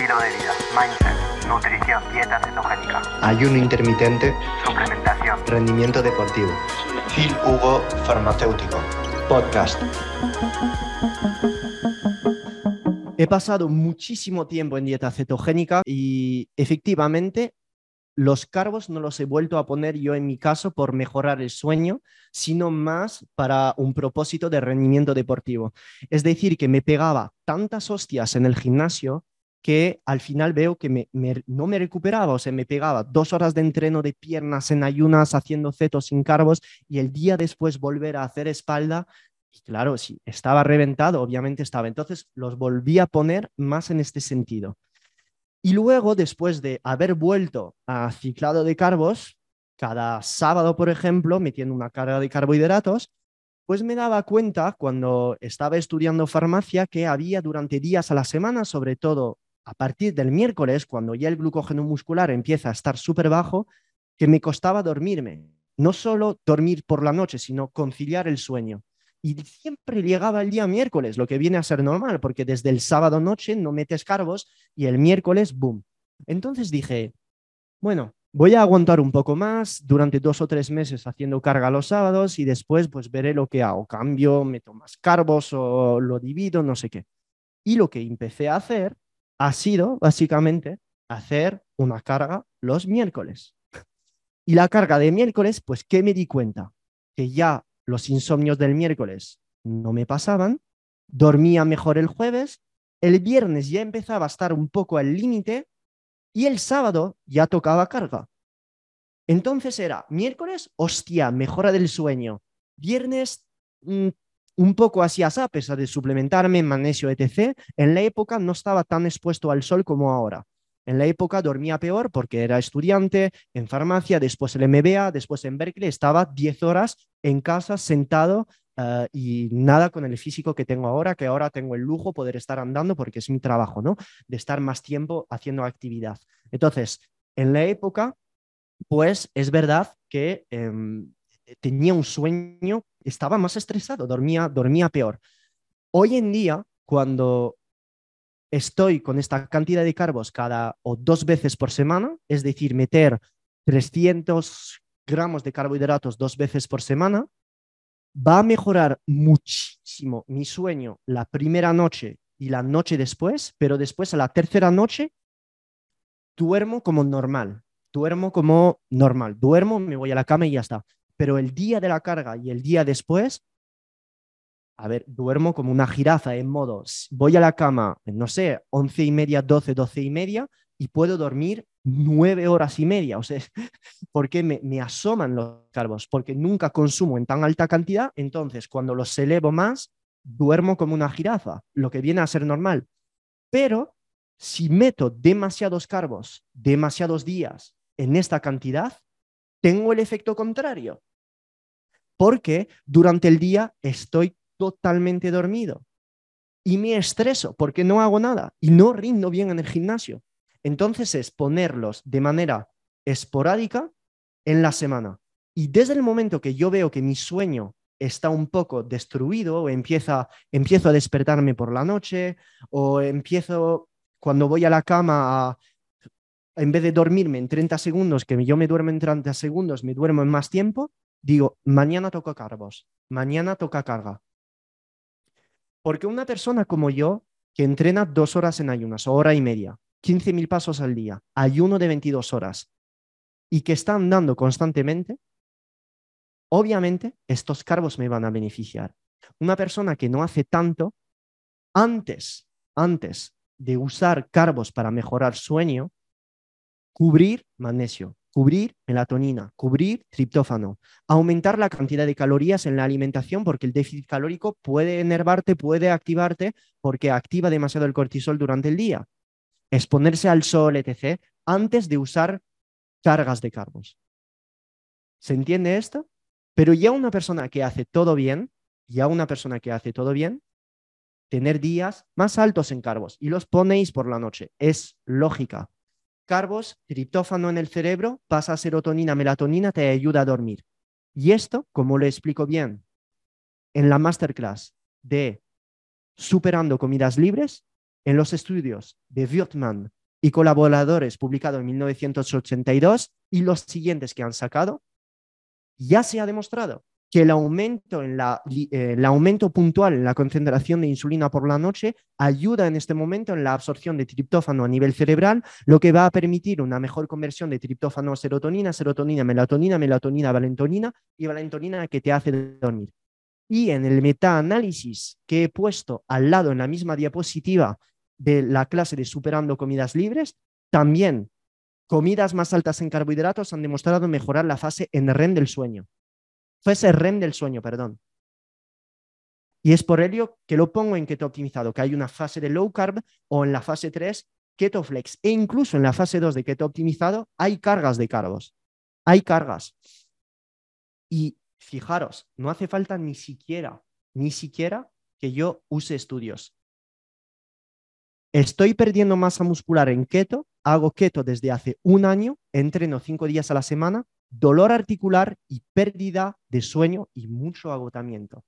estilo de vida, mindset, nutrición, dieta cetogénica, ayuno intermitente, suplementación, rendimiento deportivo. Phil Hugo Farmacéutico, podcast. He pasado muchísimo tiempo en dieta cetogénica y efectivamente los carbos no los he vuelto a poner yo en mi caso por mejorar el sueño, sino más para un propósito de rendimiento deportivo. Es decir, que me pegaba tantas hostias en el gimnasio que al final veo que no me recuperaba, o sea, me pegaba dos horas de entreno de piernas en ayunas haciendo cetos sin carbos y el día después volver a hacer espalda. Y claro, si estaba reventado, obviamente estaba. Entonces los volví a poner más en este sentido. Y luego, después de haber vuelto a ciclado de carbos, cada sábado, por ejemplo, metiendo una carga de carbohidratos, pues me daba cuenta cuando estaba estudiando farmacia que había durante días a la semana, sobre todo a partir del miércoles, cuando ya el glucógeno muscular empieza a estar súper bajo, que me costaba dormirme. No solo dormir por la noche, sino conciliar el sueño. Y siempre llegaba el día miércoles, lo que viene a ser normal, porque desde el sábado noche no metes carbos y el miércoles, boom. Entonces dije, bueno, voy a aguantar un poco más durante dos o tres meses haciendo carga los sábados y después pues veré lo que hago. Cambio, meto más carbos o lo divido, no sé qué. Y lo que empecé a hacer ha sido básicamente hacer una carga los miércoles. Y la carga de miércoles, pues, ¿qué me di cuenta? Que ya los insomnios del miércoles no me pasaban, dormía mejor el jueves, el viernes ya empezaba a estar un poco al límite y el sábado ya tocaba carga. Entonces era miércoles, hostia, mejora del sueño. Viernes, mm, un poco así a pesar de suplementarme, magnesio, etc. En la época no estaba tan expuesto al sol como ahora. En la época dormía peor porque era estudiante en farmacia, después el MBA, después en Berkeley, estaba 10 horas en casa sentado eh, y nada con el físico que tengo ahora, que ahora tengo el lujo poder estar andando porque es mi trabajo, ¿no? De estar más tiempo haciendo actividad. Entonces, en la época, pues es verdad que em, tenía un sueño, estaba más estresado, dormía, dormía peor. Hoy en día, cuando estoy con esta cantidad de carbos cada o dos veces por semana, es decir, meter 300 gramos de carbohidratos dos veces por semana, va a mejorar muchísimo mi sueño la primera noche y la noche después, pero después a la tercera noche duermo como normal, duermo como normal, duermo, me voy a la cama y ya está. Pero el día de la carga y el día después a ver, duermo como una jirafa en modo, voy a la cama, no sé, once y media, doce, doce y media, y puedo dormir nueve horas y media. O sea, porque me, me asoman los carbos, porque nunca consumo en tan alta cantidad, entonces cuando los elevo más, duermo como una jirafa, lo que viene a ser normal. Pero si meto demasiados carbos, demasiados días en esta cantidad, tengo el efecto contrario. Porque durante el día estoy totalmente dormido y me estreso porque no hago nada y no rindo bien en el gimnasio. Entonces es ponerlos de manera esporádica en la semana. Y desde el momento que yo veo que mi sueño está un poco destruido o empieza, empiezo a despertarme por la noche o empiezo cuando voy a la cama en vez de dormirme en 30 segundos, que yo me duermo en 30 segundos, me duermo en más tiempo, digo, mañana toca carbos, mañana toca carga. Porque una persona como yo, que entrena dos horas en ayunas, hora y media, 15.000 pasos al día, ayuno de 22 horas, y que está andando constantemente, obviamente estos carbos me van a beneficiar. Una persona que no hace tanto, antes, antes de usar carbos para mejorar sueño, cubrir magnesio, cubrir melatonina, cubrir triptófano, aumentar la cantidad de calorías en la alimentación porque el déficit calórico puede enervarte, puede activarte porque activa demasiado el cortisol durante el día. Exponerse al sol, etc., antes de usar cargas de carbos. ¿Se entiende esto? Pero ya una persona que hace todo bien, ya una persona que hace todo bien, tener días más altos en carbos y los ponéis por la noche. Es lógica carbos, triptófano en el cerebro, pasa a serotonina, melatonina, te ayuda a dormir. Y esto, como lo explico bien en la masterclass de Superando Comidas Libres, en los estudios de Wirtman y colaboradores publicados en 1982 y los siguientes que han sacado, ya se ha demostrado que el aumento, en la, eh, el aumento puntual en la concentración de insulina por la noche ayuda en este momento en la absorción de triptófano a nivel cerebral, lo que va a permitir una mejor conversión de triptófano a serotonina, serotonina, melatonina, melatonina, valentonina y valentonina que te hace dormir. Y en el metaanálisis que he puesto al lado en la misma diapositiva de la clase de Superando Comidas Libres, también comidas más altas en carbohidratos han demostrado mejorar la fase en REM del sueño. Fase REM del sueño, perdón. Y es por ello que lo pongo en keto optimizado, que hay una fase de low carb o en la fase 3 keto flex e incluso en la fase 2 de keto optimizado hay cargas de carbos. Hay cargas. Y fijaros, no hace falta ni siquiera, ni siquiera que yo use estudios. Estoy perdiendo masa muscular en keto, hago keto desde hace un año, entreno cinco días a la semana, dolor articular y pérdida de sueño y mucho agotamiento.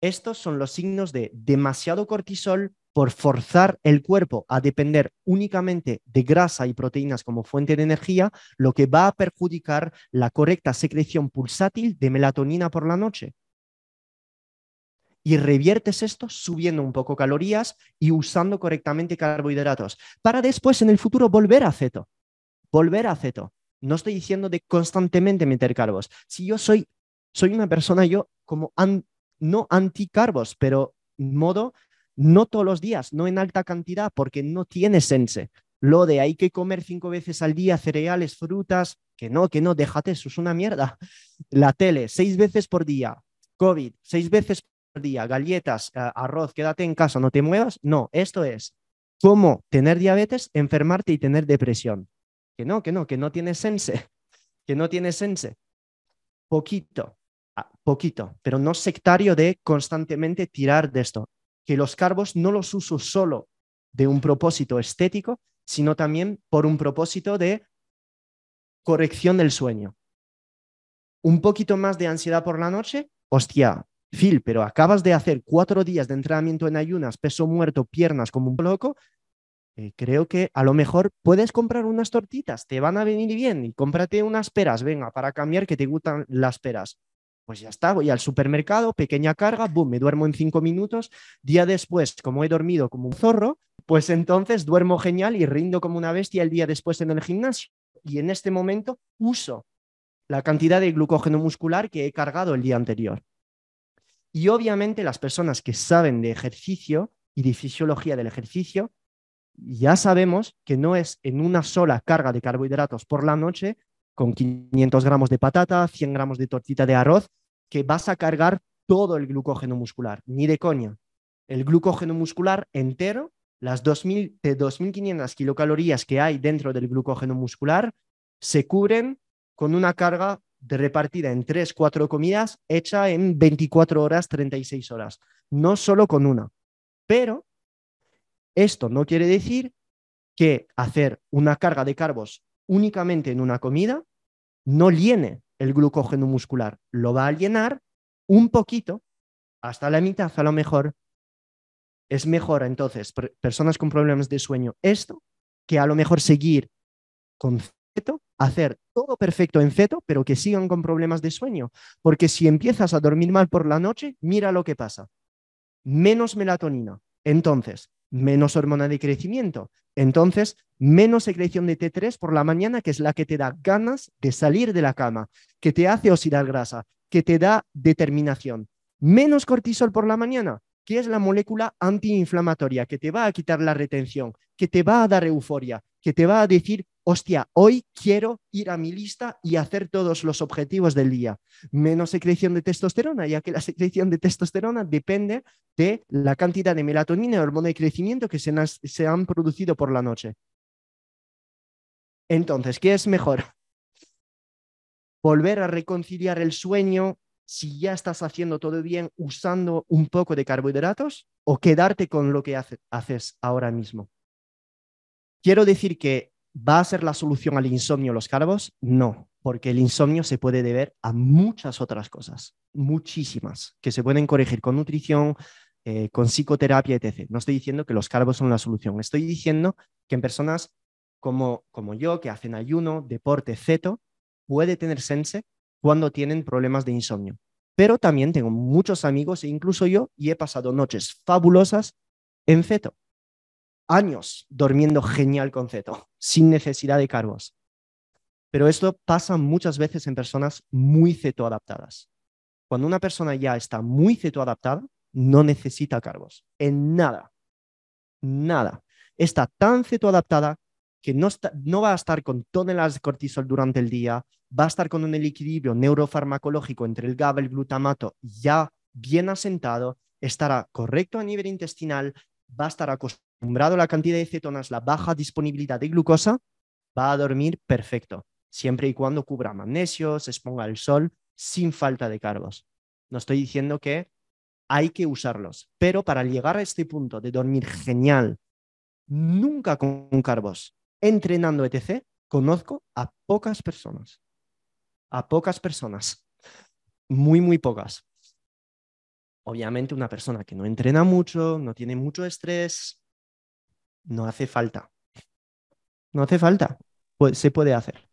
Estos son los signos de demasiado cortisol por forzar el cuerpo a depender únicamente de grasa y proteínas como fuente de energía, lo que va a perjudicar la correcta secreción pulsátil de melatonina por la noche y reviertes esto subiendo un poco calorías y usando correctamente carbohidratos para después en el futuro volver a ceto. Volver a ceto. No estoy diciendo de constantemente meter carbos. Si yo soy, soy una persona, yo como no anticarbos, pero modo no todos los días, no en alta cantidad, porque no tiene sense. Lo de hay que comer cinco veces al día cereales, frutas, que no, que no, déjate, eso es una mierda. La tele, seis veces por día, COVID, seis veces día, galletas, eh, arroz, quédate en casa, no te muevas. No, esto es cómo tener diabetes, enfermarte y tener depresión. Que no, que no, que no tiene sense, que no tiene sense. Poquito, ah, poquito, pero no sectario de constantemente tirar de esto. Que los carbos no los uso solo de un propósito estético, sino también por un propósito de corrección del sueño. Un poquito más de ansiedad por la noche, hostia, Phil, pero acabas de hacer cuatro días de entrenamiento en ayunas, peso muerto, piernas como un loco. Eh, creo que a lo mejor puedes comprar unas tortitas, te van a venir bien y cómprate unas peras, venga, para cambiar que te gustan las peras. Pues ya está, voy al supermercado, pequeña carga, boom, me duermo en cinco minutos. Día después, como he dormido como un zorro, pues entonces duermo genial y rindo como una bestia el día después en el gimnasio. Y en este momento uso la cantidad de glucógeno muscular que he cargado el día anterior. Y obviamente las personas que saben de ejercicio y de fisiología del ejercicio, ya sabemos que no es en una sola carga de carbohidratos por la noche, con 500 gramos de patata, 100 gramos de tortita de arroz, que vas a cargar todo el glucógeno muscular, ni de coña. El glucógeno muscular entero, las 2000, de 2.500 kilocalorías que hay dentro del glucógeno muscular, se cubren con una carga de repartida en tres, cuatro comidas, hecha en 24 horas, 36 horas, no solo con una. Pero esto no quiere decir que hacer una carga de carbos únicamente en una comida no llene el glucógeno muscular, lo va a llenar un poquito, hasta la mitad a lo mejor. Es mejor entonces, personas con problemas de sueño, esto, que a lo mejor seguir con hacer todo perfecto en ceto, pero que sigan con problemas de sueño. Porque si empiezas a dormir mal por la noche, mira lo que pasa. Menos melatonina. Entonces, menos hormona de crecimiento. Entonces, menos secreción de T3 por la mañana, que es la que te da ganas de salir de la cama, que te hace oxidar grasa, que te da determinación. Menos cortisol por la mañana, que es la molécula antiinflamatoria, que te va a quitar la retención, que te va a dar euforia, que te va a decir, hostia, hoy quiero ir a mi lista y hacer todos los objetivos del día. Menos secreción de testosterona, ya que la secreción de testosterona depende de la cantidad de melatonina y hormona de crecimiento que se, se han producido por la noche. Entonces, ¿qué es mejor? Volver a reconciliar el sueño si ya estás haciendo todo bien usando un poco de carbohidratos o quedarte con lo que haces ahora mismo. Quiero decir que ¿Va a ser la solución al insomnio los carbos? No, porque el insomnio se puede deber a muchas otras cosas, muchísimas, que se pueden corregir con nutrición, eh, con psicoterapia, etc. No estoy diciendo que los carbos son la solución. Estoy diciendo que en personas como, como yo, que hacen ayuno, deporte, ceto, puede tener sense cuando tienen problemas de insomnio. Pero también tengo muchos amigos, e incluso yo, y he pasado noches fabulosas en ceto. Años durmiendo genial con ceto, sin necesidad de carbos. Pero esto pasa muchas veces en personas muy cetoadaptadas. Cuando una persona ya está muy cetoadaptada, no necesita carbos. En nada. Nada. Está tan cetoadaptada que no, no va a estar con toneladas de cortisol durante el día, va a estar con un equilibrio neurofarmacológico entre el GABA y el glutamato ya bien asentado, estará correcto a nivel intestinal, va a estar acostumbrado la cantidad de cetonas, la baja disponibilidad de glucosa, va a dormir perfecto, siempre y cuando cubra magnesio, se exponga al sol, sin falta de carbos. No estoy diciendo que hay que usarlos, pero para llegar a este punto de dormir genial, nunca con carbos, entrenando, etc., conozco a pocas personas. A pocas personas. Muy, muy pocas. Obviamente una persona que no entrena mucho, no tiene mucho estrés, no hace falta. No hace falta. Pues se puede hacer.